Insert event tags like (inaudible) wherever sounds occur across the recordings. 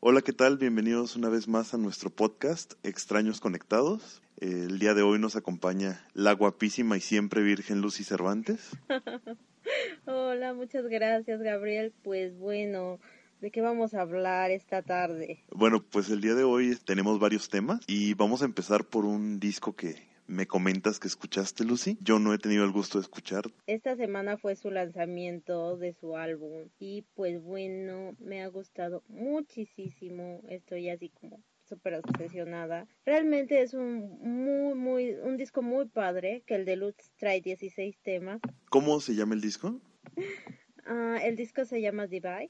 Hola, ¿qué tal? Bienvenidos una vez más a nuestro podcast Extraños Conectados. El día de hoy nos acompaña la guapísima y siempre virgen Lucy Cervantes. (laughs) Hola, muchas gracias Gabriel. Pues bueno, ¿de qué vamos a hablar esta tarde? Bueno, pues el día de hoy tenemos varios temas y vamos a empezar por un disco que me comentas que escuchaste, Lucy. Yo no he tenido el gusto de escuchar. Esta semana fue su lanzamiento de su álbum y pues bueno, me ha gustado muchísimo. Estoy así como súper obsesionada. Realmente es un muy, muy, un disco muy padre, que el Deluxe trae 16 temas. ¿Cómo se llama el disco? (laughs) Ah, el disco se llama Divide.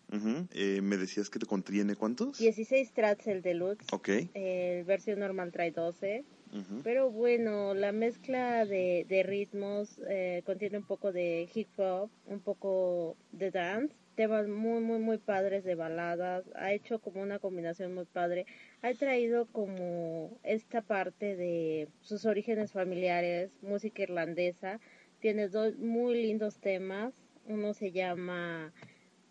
Eh, ¿Me decías que te contiene cuántos? 16 tracks el Deluxe. Ok. El versión normal trae 12. Pero bueno, la mezcla de, de ritmos eh, contiene un poco de hip hop, un poco de dance, temas muy, muy, muy padres de baladas. Ha hecho como una combinación muy padre. Ha traído como esta parte de sus orígenes familiares, música irlandesa. Tiene dos muy lindos temas. Uno se llama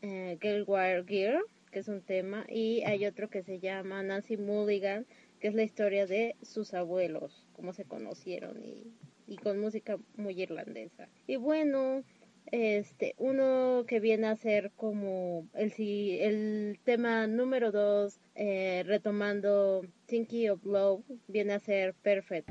eh, Girl Gear, que es un tema, y hay otro que se llama Nancy Mulligan, que es la historia de sus abuelos, cómo se conocieron y, y con música muy irlandesa. Y bueno, este, uno que viene a ser como el, el tema número dos, eh, retomando Thinking of Love, viene a ser Perfect.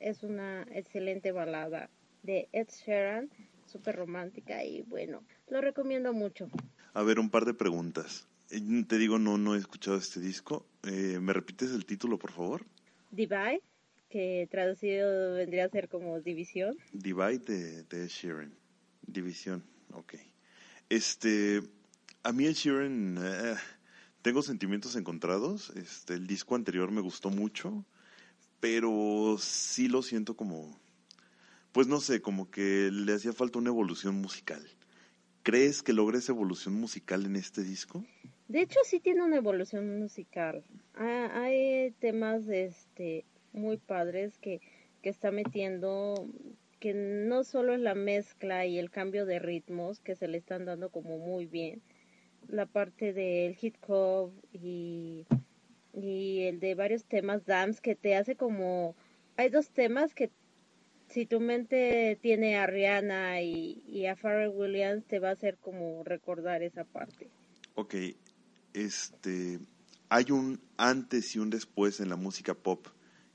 Es una excelente balada de Ed Sheeran, súper romántica y bueno, lo recomiendo mucho. A ver, un par de preguntas. Eh, te digo, no, no he escuchado este disco. Eh, ¿Me repites el título, por favor? Divide, que traducido vendría a ser como División. Divide de, de Ed Sheeran. División, ok. Este, a mí Ed Sheeran, eh, tengo sentimientos encontrados. Este, el disco anterior me gustó mucho pero sí lo siento como, pues no sé, como que le hacía falta una evolución musical. ¿Crees que logra esa evolución musical en este disco? De hecho, sí tiene una evolución musical. Hay temas este, muy padres que, que está metiendo, que no solo es la mezcla y el cambio de ritmos que se le están dando como muy bien, la parte del hip hop y y el de varios temas dance que te hace como hay dos temas que si tu mente tiene a Rihanna y, a Pharrell Williams te va a hacer como recordar esa parte. Ok, este, ¿hay un antes y un después en la música pop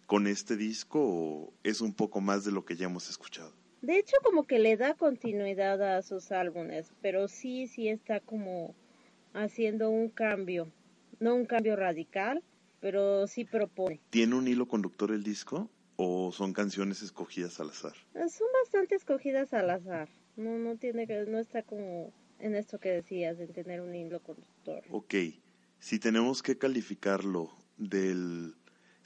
con este disco o es un poco más de lo que ya hemos escuchado? De hecho, como que le da continuidad a sus álbumes, pero sí, sí está como haciendo un cambio no un cambio radical, pero sí propone. ¿Tiene un hilo conductor el disco o son canciones escogidas al azar? Eh, son bastante escogidas al azar. No, no tiene que, no está como en esto que decías de tener un hilo conductor. Ok, si tenemos que calificarlo del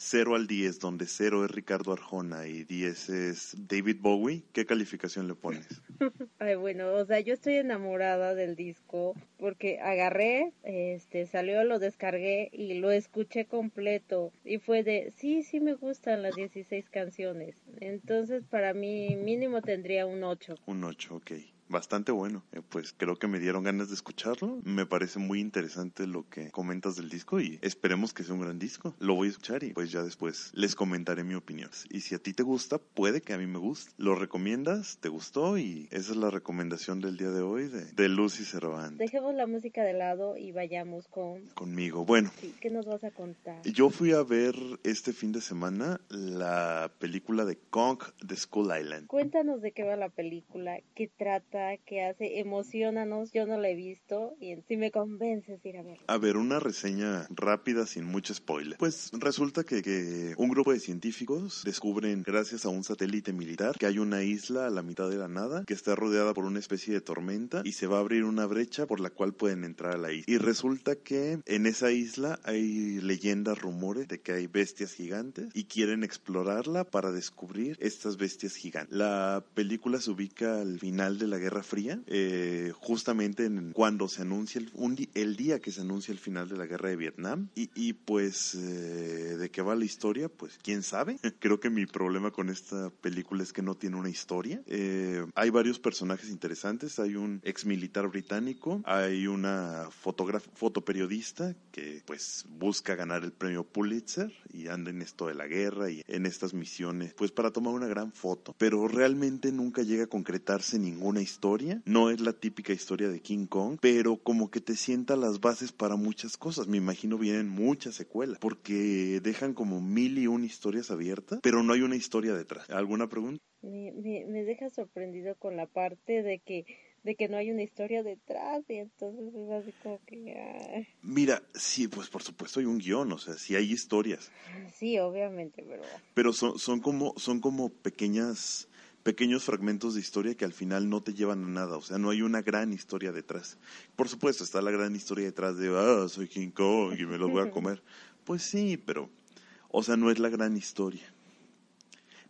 0 al 10, donde 0 es Ricardo Arjona y 10 es David Bowie, ¿qué calificación le pones? (laughs) Ay, bueno, o sea, yo estoy enamorada del disco porque agarré, este, salió, lo descargué y lo escuché completo y fue de, sí, sí me gustan las 16 canciones. Entonces, para mí mínimo tendría un 8. Un 8, ok bastante bueno. Eh, pues creo que me dieron ganas de escucharlo. Me parece muy interesante lo que comentas del disco y esperemos que sea un gran disco. Lo voy a escuchar y pues ya después les comentaré mi opinión. Y si a ti te gusta, puede que a mí me guste. Lo recomiendas, te gustó y esa es la recomendación del día de hoy de, de Lucy Cervantes. Dejemos la música de lado y vayamos con... Conmigo. Bueno. ¿Qué nos vas a contar? Yo fui a ver este fin de semana la película de Kong de School Island. Cuéntanos de qué va la película, qué trata que hace, emocionanos, yo no la he visto y si me convences ir a ver. A ver, una reseña rápida sin mucho spoiler. Pues resulta que, que un grupo de científicos descubren, gracias a un satélite militar, que hay una isla a la mitad de la nada que está rodeada por una especie de tormenta y se va a abrir una brecha por la cual pueden entrar a la isla. Y resulta que en esa isla hay leyendas, rumores de que hay bestias gigantes y quieren explorarla para descubrir estas bestias gigantes. La película se ubica al final de la guerra Guerra Fría, eh, justamente en, cuando se anuncia el, el, día que se anuncia el final de la Guerra de Vietnam. Y, y pues, eh, ¿de qué va la historia? Pues, ¿quién sabe? (laughs) Creo que mi problema con esta película es que no tiene una historia. Eh, hay varios personajes interesantes. Hay un ex militar británico, hay una fotoperiodista que pues busca ganar el premio Pulitzer y anda en esto de la guerra y en estas misiones, pues para tomar una gran foto. Pero realmente nunca llega a concretarse ninguna historia. No es la típica historia de King Kong, pero como que te sienta las bases para muchas cosas. Me imagino vienen muchas secuelas, porque dejan como mil y una historias abiertas, pero no hay una historia detrás. ¿Alguna pregunta? Me, me, deja sorprendido con la parte de que de que no hay una historia detrás y entonces es así como que... Mira, sí, pues por supuesto hay un guion, o sea, sí hay historias. Sí, obviamente, pero... Pero son, son, como, son como pequeñas pequeños fragmentos de historia que al final no te llevan a nada, o sea, no hay una gran historia detrás. Por supuesto, está la gran historia detrás de, ah, soy King Kong y me lo voy a (laughs) comer. pues sí, pero, o sea, no es la gran historia.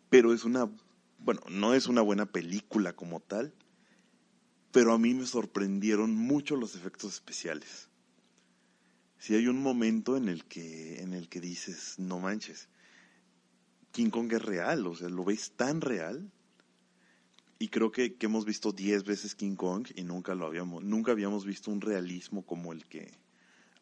Pero es una, bueno, no es una buena película como tal, pero a mí me sorprendieron mucho los efectos especiales. Si hay un momento en el que, en el que dices, no manches, King Kong es real, o sea, lo ves tan real y creo que, que hemos visto 10 veces King Kong y nunca lo habíamos, nunca habíamos visto un realismo como el que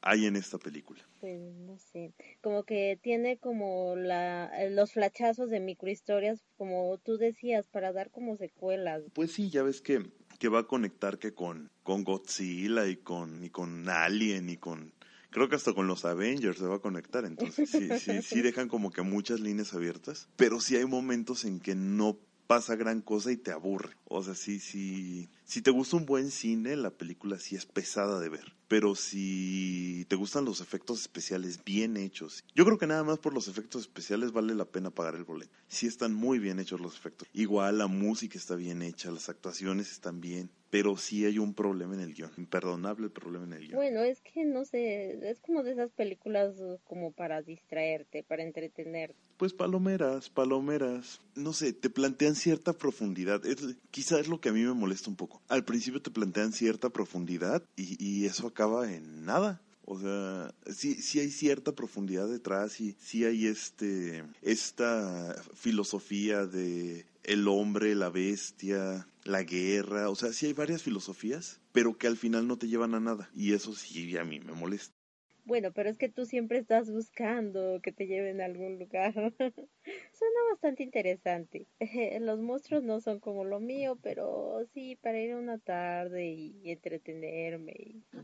hay en esta película. Pues no sé, como que tiene como la, los flachazos de microhistorias, como tú decías, para dar como secuelas. Pues sí, ya ves que, que va a conectar que con, con Godzilla y con, y con Alien y con creo que hasta con los Avengers se va a conectar, entonces sí, sí, sí (laughs) dejan como que muchas líneas abiertas, pero sí hay momentos en que no pasa gran cosa y te aburre. O sea, sí, sí. Si te gusta un buen cine, la película sí es pesada de ver. Pero si te gustan los efectos especiales bien hechos, yo creo que nada más por los efectos especiales vale la pena pagar el boleto. Sí están muy bien hechos los efectos. Igual la música está bien hecha, las actuaciones están bien pero sí hay un problema en el guion, imperdonable el problema en el guion. Bueno, es que no sé, es como de esas películas uh, como para distraerte, para entretener. Pues palomeras, palomeras, no sé, te plantean cierta profundidad, es, quizá es lo que a mí me molesta un poco. Al principio te plantean cierta profundidad y, eso acaba en nada. O sea, sí, sí hay cierta profundidad detrás y sí hay este, esta filosofía de el hombre, la bestia, la guerra, o sea, sí hay varias filosofías, pero que al final no te llevan a nada. Y eso sí a mí me molesta. Bueno, pero es que tú siempre estás buscando que te lleven a algún lugar. (laughs) Suena bastante interesante. (laughs) Los monstruos no son como lo mío, pero sí para ir una tarde y entretenerme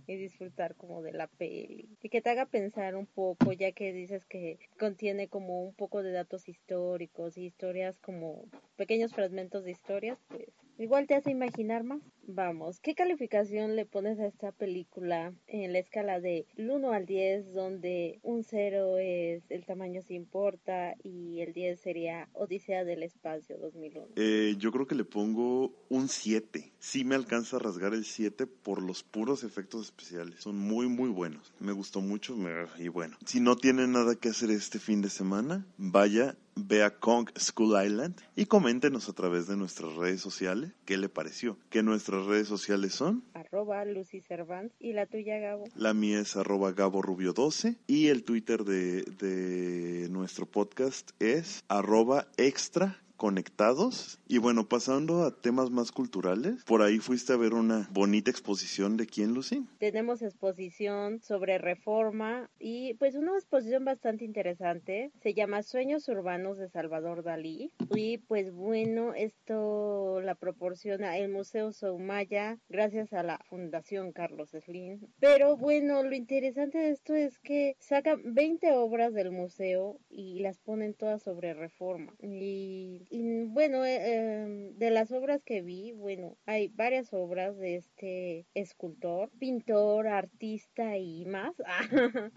y, disfrutar como de la peli. Y que te haga pensar un poco, ya que dices que contiene como un poco de datos históricos y historias como pequeños fragmentos de historias, pues igual te hace imaginar más. Vamos, ¿qué calificación le pones a esta película en la escala de 1 al 10, donde un 0 es el tamaño se importa y el 10 sería Odisea del Espacio 2001? Eh, yo creo que le pongo un 7. Sí me alcanza a rasgar el 7 por los puros efectos especiales. Son muy, muy buenos. Me gustó mucho y bueno. Si no tiene nada que hacer este fin de semana, vaya vea Kong School Island y coméntenos a través de nuestras redes sociales qué le pareció. Que nuestras redes sociales son arroba Lucy Cervantes y la tuya Gabo. La mía es arroba Gabo Rubio 12 y el Twitter de, de nuestro podcast es arroba extra conectados. Y bueno, pasando a temas más culturales, por ahí fuiste a ver una bonita exposición de quién, Lucy. Tenemos exposición sobre reforma y pues una exposición bastante interesante. Se llama Sueños Urbanos de Salvador Dalí. Y pues bueno, esto la proporciona el Museo Soumaya gracias a la Fundación Carlos Slim. Pero bueno, lo interesante de esto es que sacan 20 obras del museo y las ponen todas sobre reforma. Y y bueno, eh, em, de las obras que vi, bueno, hay varias obras de este escultor, pintor, artista y más, (laughs)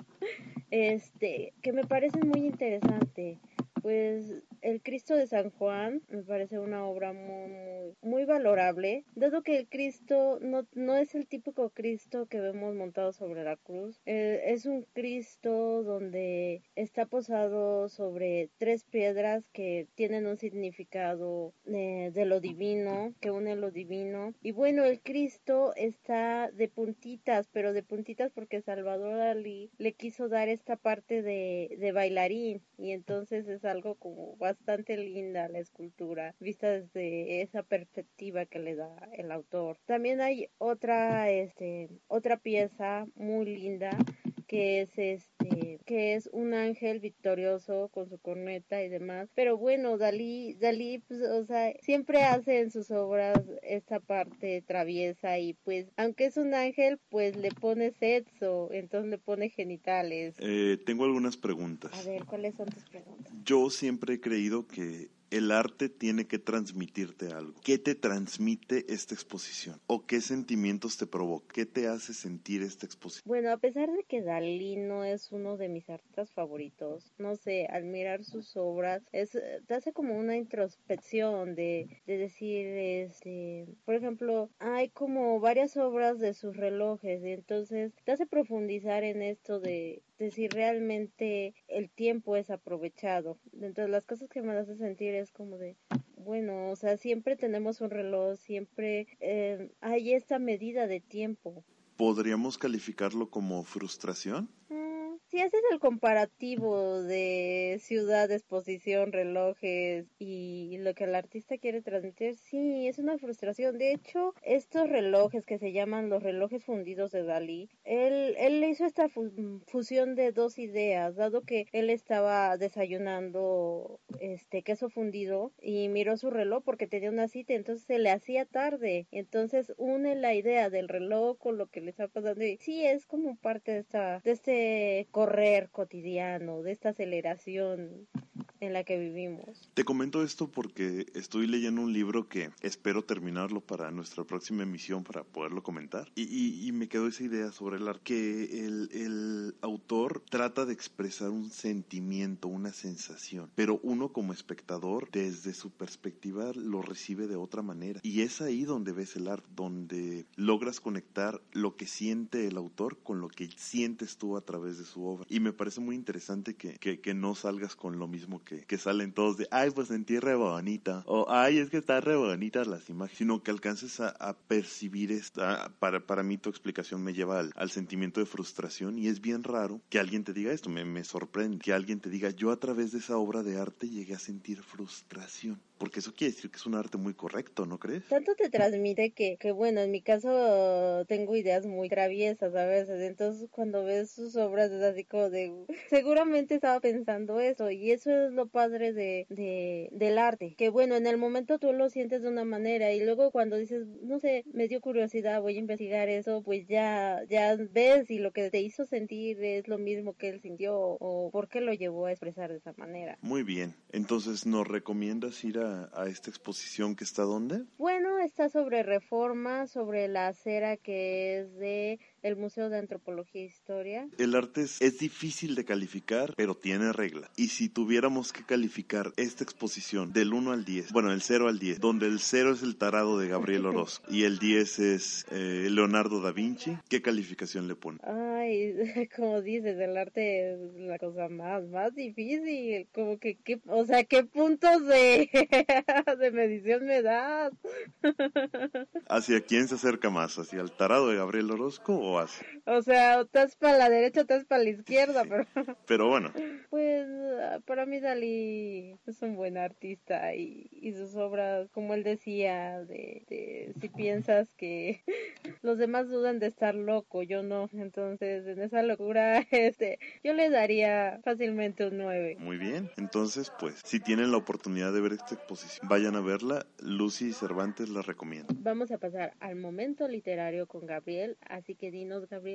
este, que me parecen muy interesantes. Pues El Cristo de San Juan me parece una obra muy, muy, valorable, dado que el Cristo no, no es el típico Cristo que vemos montado sobre la cruz. Eh, es un Cristo donde está posado sobre tres piedras que tienen un significado eh, de lo divino, que une lo divino. Y bueno, el Cristo está de puntitas, pero de puntitas porque Salvador Dalí le quiso dar esta parte de, de bailarín y entonces es como bastante linda la escultura vista desde esa perspectiva que le da el autor. También hay otra este otra pieza muy linda que es este que es un ángel victorioso con su corneta y demás pero bueno Dalí Dalí pues, o sea siempre hace en sus obras esta parte traviesa y pues aunque es un ángel pues le pone sexo entonces le pone genitales. Eh, tengo algunas preguntas. A ver cuáles son tus preguntas yo siempre he creído que el arte tiene que transmitirte algo. ¿Qué te transmite esta exposición? ¿O qué sentimientos te provoca? ¿Qué te hace sentir esta exposición? Bueno, a pesar de que Dalí no es uno de mis artistas favoritos, no sé, al mirar sus obras, es, te hace como una introspección de, de decir, este, por ejemplo, hay como varias obras de sus relojes y entonces te hace profundizar en esto de, de si realmente el tiempo es aprovechado. Dentro de las cosas que me hace sentir es como de, bueno, o sea, siempre tenemos un reloj, siempre eh, hay esta medida de tiempo. ¿Podríamos calificarlo como frustración? Si haces el comparativo de ciudad, exposición, relojes y lo que el artista quiere transmitir, sí, es una frustración. De hecho, estos relojes que se llaman los relojes fundidos de Dalí, él, él hizo esta fusión de dos ideas, dado que él estaba desayunando este queso fundido y miró su reloj porque tenía una cita, entonces se le hacía tarde. Entonces une la idea del reloj con lo que le está pasando y sí, es como parte de esta, de este correr cotidiano, de esta aceleración en la que vivimos. Te comento esto porque estoy leyendo un libro que espero terminarlo para nuestra próxima emisión para poderlo comentar y, me quedó esa idea sobre el arte que el, el autor trata de expresar un sentimiento, una sensación, pero uno como espectador desde su perspectiva lo recibe de otra manera y es ahí donde ves el arte, donde logras conectar lo que siente el autor con lo que sientes tú a través de su obra. Y me parece muy interesante que, que, no salgas con lo mismo que, que, salen todos de, ay, pues sentí re o ay, es que está re las imágenes, sino que alcances a, a percibir esta, para, para mí tu explicación me lleva al, al, sentimiento de frustración y es bien raro que alguien te diga esto, me, me sorprende, que alguien te diga, yo a través de esa obra de arte llegué a sentir frustración porque eso quiere decir que es un arte muy correcto, ¿no crees? Tanto te transmite que, que bueno, en mi caso tengo ideas muy traviesas a veces, entonces cuando ves sus obras es así como de, seguramente estaba pensando eso, y eso es lo padre de, de, del arte, que bueno, en el momento tú lo sientes de una manera, y luego cuando dices, no sé, me dio curiosidad, voy a investigar eso, pues ya, ya ves y lo que te hizo sentir es lo mismo que él sintió, o por qué lo llevó a expresar de esa manera. Muy bien, entonces nos recomiendas ir a a, esta exposición que está dónde? Bueno, está sobre reforma, sobre la acera que es de el Museo de Antropología e Historia. El arte es, difícil de calificar, pero tiene regla. Y si tuviéramos que calificar esta exposición del 1 al 10, bueno, el 0 al 10, donde el 0 es el tarado de Gabriel (laughs) Orozco y el 10 es eh, Leonardo da Vinci, ¿qué calificación le pone? Ay, (laughs) como dices, el arte es la cosa más, más difícil. Como que, o sea, ¿qué puntos de, (laughs) de medición me das? ¿Hacia quién se acerca más? ¿Hacia el tarado de Gabriel Orozco o o sea, estás para la derecha, estás para la izquierda, pero... Pero bueno. Pues para mí Dalí es un buen artista y, sus obras, como él decía, de, si piensas que (laughs) los demás dudan de estar loco, yo no. Entonces, en esa locura, (laughs) este, yo le daría fácilmente un 9. Muy bien. Entonces, pues, si tienen la oportunidad de ver esta exposición, vayan a verla. Lucy Cervantes la recomienda. Vamos a pasar al momento literario con Gabriel, así que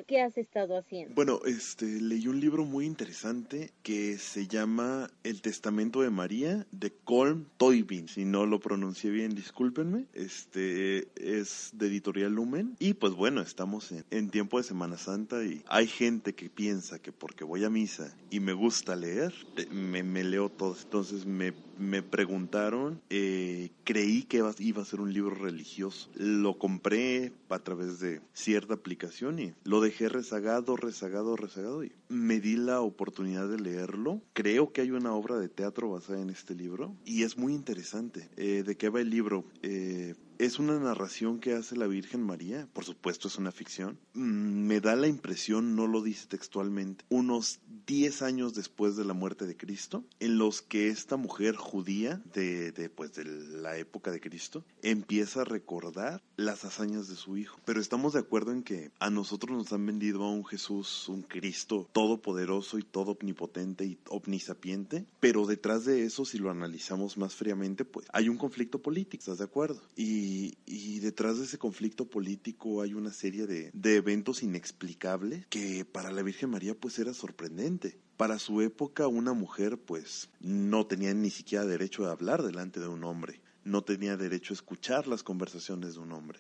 ¿qué has estado haciendo? Bueno, este, leí un libro muy interesante que se llama El Testamento de María de Colm Toybin. Si no lo pronuncié bien, discúlpenme. Este es de Editorial Lumen. Y pues bueno, estamos en, en tiempo de Semana Santa y hay gente que piensa que porque voy a misa y me gusta leer, me, me leo todo. Entonces me me preguntaron, eh, creí que iba a ser un libro religioso. Lo compré a través de cierta aplicación y lo dejé rezagado, rezagado, rezagado y me di la oportunidad de leerlo. Creo que hay una obra de teatro basada en este libro y es muy interesante. Eh, ¿De qué va el libro? Eh, es una narración que hace la Virgen María, por supuesto es una ficción. Mm, me da la impresión, no lo dice textualmente, unos 10 años después de la muerte de Cristo, en los que esta mujer judía de, de, pues, de la época de Cristo empieza a recordar las hazañas de su hijo. Pero estamos de acuerdo en que a nosotros nos han vendido a un Jesús, un Cristo todopoderoso y todo omnipotente y omnisapiente, pero detrás de eso, si lo analizamos más fríamente, pues hay un conflicto político, ¿estás de acuerdo? Y y, detrás de ese conflicto político hay una serie de, de eventos inexplicables que para la Virgen María pues era sorprendente. Para su época una mujer pues no tenía ni siquiera derecho a hablar delante de un hombre no tenía derecho a escuchar las conversaciones de un hombre.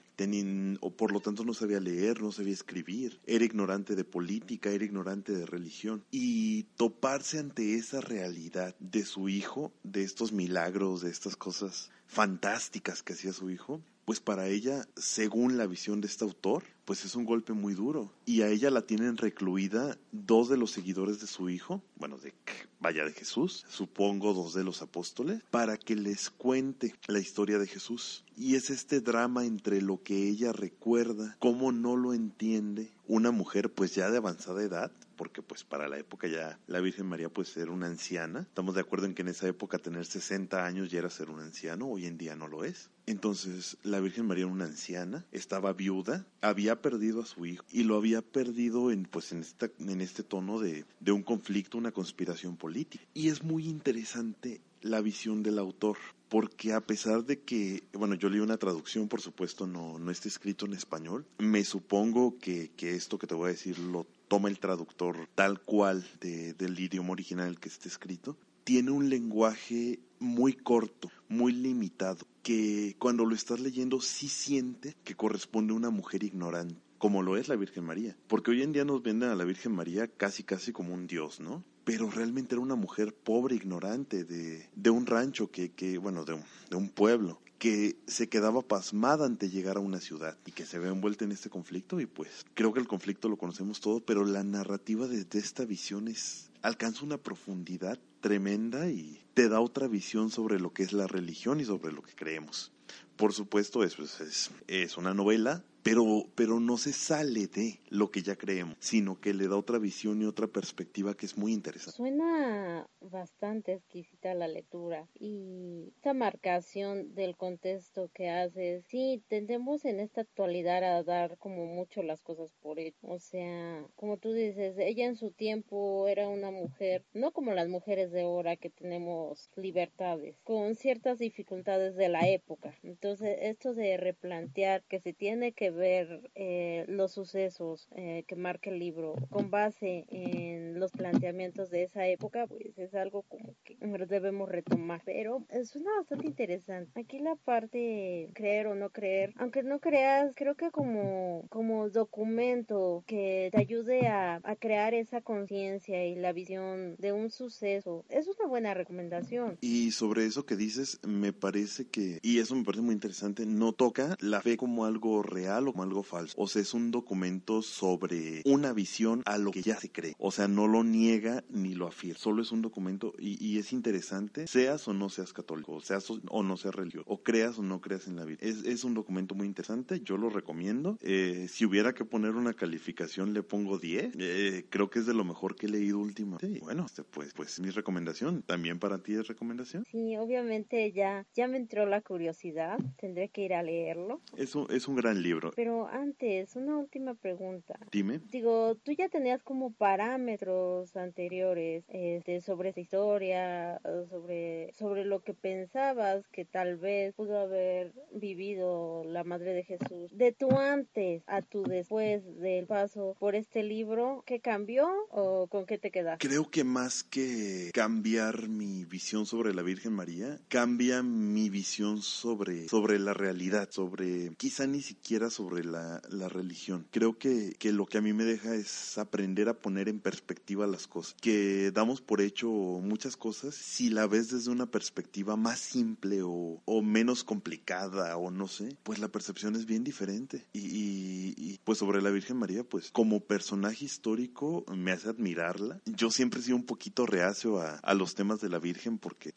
o por lo tanto no sabía leer, no sabía escribir. Era ignorante de política, era ignorante de religión. Y toparse ante esa realidad de su hijo, de estos milagros, de estas cosas fantásticas que hacía su hijo, pues para ella, según la visión de este autor, pues es un golpe muy duro. Y a ella la tienen recluida dos de los seguidores de su hijo, bueno, de vaya de Jesús, supongo dos de los apóstoles, para que les cuente la historia de Jesús. Y es este drama entre lo que ella recuerda, cómo no lo entiende una mujer pues ya de avanzada edad, porque pues para la época ya la Virgen María pues era una anciana. Estamos de acuerdo en que en esa época tener 60 años ya era ser un anciano, hoy en día no lo es. Entonces la Virgen María era una anciana, estaba viuda, había perdido a su hijo y lo había perdido en pues en esta en este tono de, de un conflicto, una conspiración política. Y es muy interesante la visión del autor, porque a pesar de que, bueno, yo leí una traducción, por supuesto, no, no está escrito en español, me supongo que, que esto que te voy a decir lo toma el traductor tal cual del idioma original que esté escrito, tiene un lenguaje muy corto, muy limitado, que cuando lo estás leyendo sí siente que corresponde a una mujer ignorante como lo es la Virgen María. Porque hoy en día nos venden a la Virgen María casi casi como un dios, ¿no? Pero realmente era una mujer pobre, ignorante, de, de un rancho que, que bueno, de de un pueblo, que se quedaba pasmada ante llegar a una ciudad y que se ve envuelta en este conflicto y pues creo que el conflicto lo conocemos todo, pero la narrativa de, esta visión es alcanza una profundidad tremenda y te da otra visión sobre lo que es la religión y sobre lo que creemos. Por supuesto, es, pues, es, es una novela pero, pero no se sale de lo que ya creemos, sino que le da otra visión y otra perspectiva que es muy interesante. Suena bastante exquisita la lectura y esta marcación del contexto que hace, sí, tendemos en esta actualidad a dar como mucho las cosas por él, o sea, como tú dices, ella en su tiempo era una mujer, no como las mujeres de ahora que tenemos libertades, con ciertas dificultades de la época, entonces esto de replantear que se tiene que ver eh, los sucesos eh, que marca el libro con base en los planteamientos de esa época, pues es algo como que debemos retomar. Pero suena bastante interesante. Aquí la parte creer o no creer, aunque no creas, creo que como, como documento que te ayude a, a crear esa conciencia y la visión de un suceso, es una buena recomendación. Y sobre eso que dices, me parece que, y eso me parece muy interesante, no toca la fe como algo real como algo falso. O sea, es un documento sobre una visión a lo que ya se cree. O sea, no lo niega ni lo afirma. Solo es un documento y, es interesante, seas o no seas católico, seas o no seas religioso, o creas o no creas en la vida. Es, un documento muy interesante, yo lo recomiendo. Eh, si hubiera que poner una calificación, le pongo 10. Eh, creo que es de lo mejor que he leído últimamente. Bueno, este, pues, pues mi recomendación. ¿También para ti es recomendación? Sí, obviamente ya, ya me entró la curiosidad. Tendré que ir a leerlo. Es es un gran libro. Pero antes, una última pregunta. Dime. Digo, tú ya tenías como parámetros anteriores este, sobre esa historia, sobre, sobre lo que pensabas que tal vez pudo haber vivido la Madre de Jesús. De tu antes a tu después del paso por este libro, ¿qué cambió o con qué te quedas? Creo que más que cambiar mi visión sobre la Virgen María, cambia mi visión sobre sobre la realidad, sobre quizá ni siquiera sobre la, la religión. Creo que, que lo que a mí me deja es aprender a poner en perspectiva las cosas, que damos por hecho muchas cosas si la ves desde una perspectiva más simple o, o menos complicada o no sé, pues la percepción es bien diferente. Y, y, pues sobre la Virgen María, pues como personaje histórico me hace admirarla. Yo siempre he sido un poquito reacio a, a los temas de la Virgen porque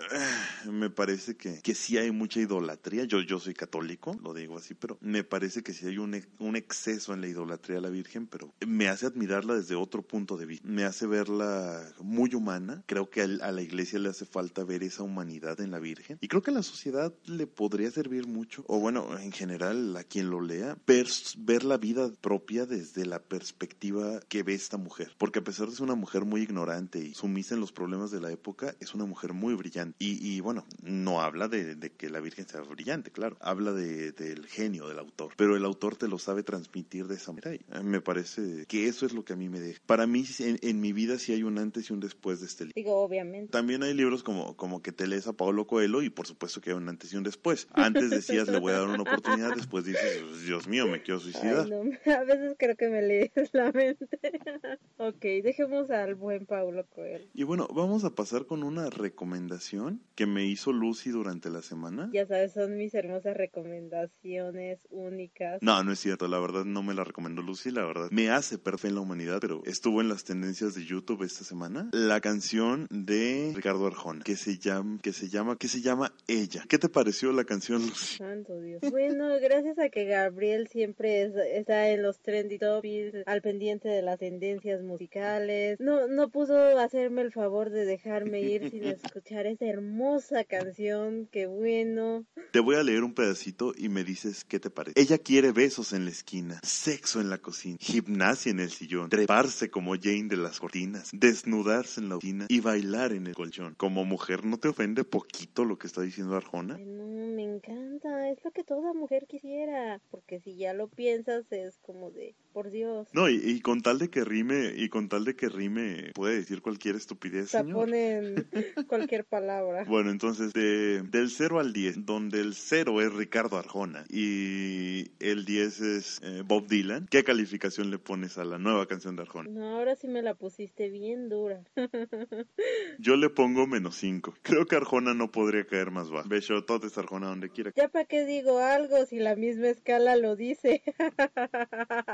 uh, me parece que, que sí hay mucha idolatría. Yo, yo soy católico, lo digo así, pero me parece que sí hay un, exceso en la idolatría a la Virgen, pero me hace admirarla desde otro punto de vista. Me hace verla muy humana. Creo que a, la iglesia le hace falta ver esa humanidad en la Virgen. Y creo que a la sociedad le podría servir mucho, o bueno, en general a quien lo lea, ver, la vida propia desde la perspectiva que ve esta mujer. Porque a pesar de ser una mujer muy ignorante y sumisa en los problemas de la época, es una mujer muy brillante. Y, bueno, no habla de, que la Virgen sea brillante, claro. Habla de, del genio del autor. Pero el autor te lo sabe transmitir de esa manera. Y me parece que eso es lo que a mí me deja. Para mí, en, en mi vida sí hay un antes y un después de este libro. Digo, obviamente. También hay libros como, como que te lees a Pablo Coelho y por supuesto que hay un antes y un después. Antes decías, le voy a dar una oportunidad, después dices, Dios mío, me quiero suicidar. Ay, no. (laughs) A veces creo que me lees la mente. (laughs) ok, dejemos al buen Pablo Coelho. Y bueno, vamos a pasar con una recomendación que me hizo Lucy durante la semana. Ya sabes, son mis hermosas recomendaciones únicas. No, no es cierto, la verdad no me la recomendó Lucy, la verdad me hace perfecta en la humanidad, pero estuvo en las tendencias de YouTube esta semana. La canción de Ricardo Arjona, que se llama, que se llama, que se llama Ella. ¿Qué te pareció la canción, Lucy? Santo Dios. Bueno, gracias a que Gabriel siempre es, está en los trendy topics, al pendiente de las tendencias musicales, no, no pudo hacerme el favor de dejarme ir sin (laughs) escuchar esa hermosa canción, qué bueno. Te voy a leer un pedacito y me dices qué te parece. Ella quiere besos en la esquina, sexo en la cocina, gimnasia en el sillón, treparse como Jane de las cortinas, desnudarse en la oficina y bailar en el colchón. Como mujer, ¿no te ofende poquito lo que está diciendo Arjona? No, me encanta, es lo que toda mujer quisiera, porque si ya lo piensas es como de, por Dios. No, y, y con tal de que rime, y con tal de que rime, puede decir cualquier estupidez, O sea, señor. ponen (laughs) cualquier palabra. Bueno, entonces, de, del 0 al 10, donde el 0 es Ricardo Arjona y el 10 es eh, Bob Dylan, ¿qué calificación le pones a la nueva canción de Arjona? No, ahora sí me la pusiste bien dura. (laughs) Yo le pongo menos 5. Creo que Arjona no podría caer más bajo. Besototes Arjona donde quiera. Ya para qué digo algo si la misma escala lo dice.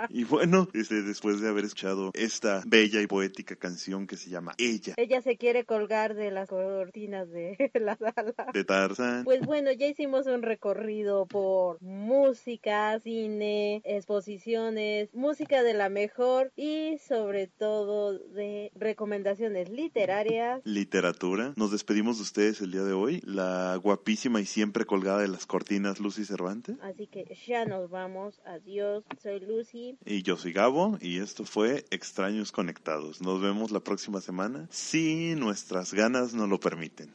Y bueno, (laughs) este, después de haber escuchado esta bella y poética canción que se llama Ella, Ella se quiere colgar de las cortinas de (laughs) la sala. de Tarzan. Pues bueno, ya hicimos un recorrido por música, cine, exposiciones, música de la mejor y sobre todo de recomendaciones literarias. Literatura. Nos despedimos de ustedes el día de hoy. La guapísima y siempre colgada de las cortinas Lucy Cervantes. Así que ya nos vamos. Adiós. Soy Lucy. Y yo soy Gabo y esto fue Extraños Conectados. Nos vemos la próxima semana si nuestras ganas nos lo permiten.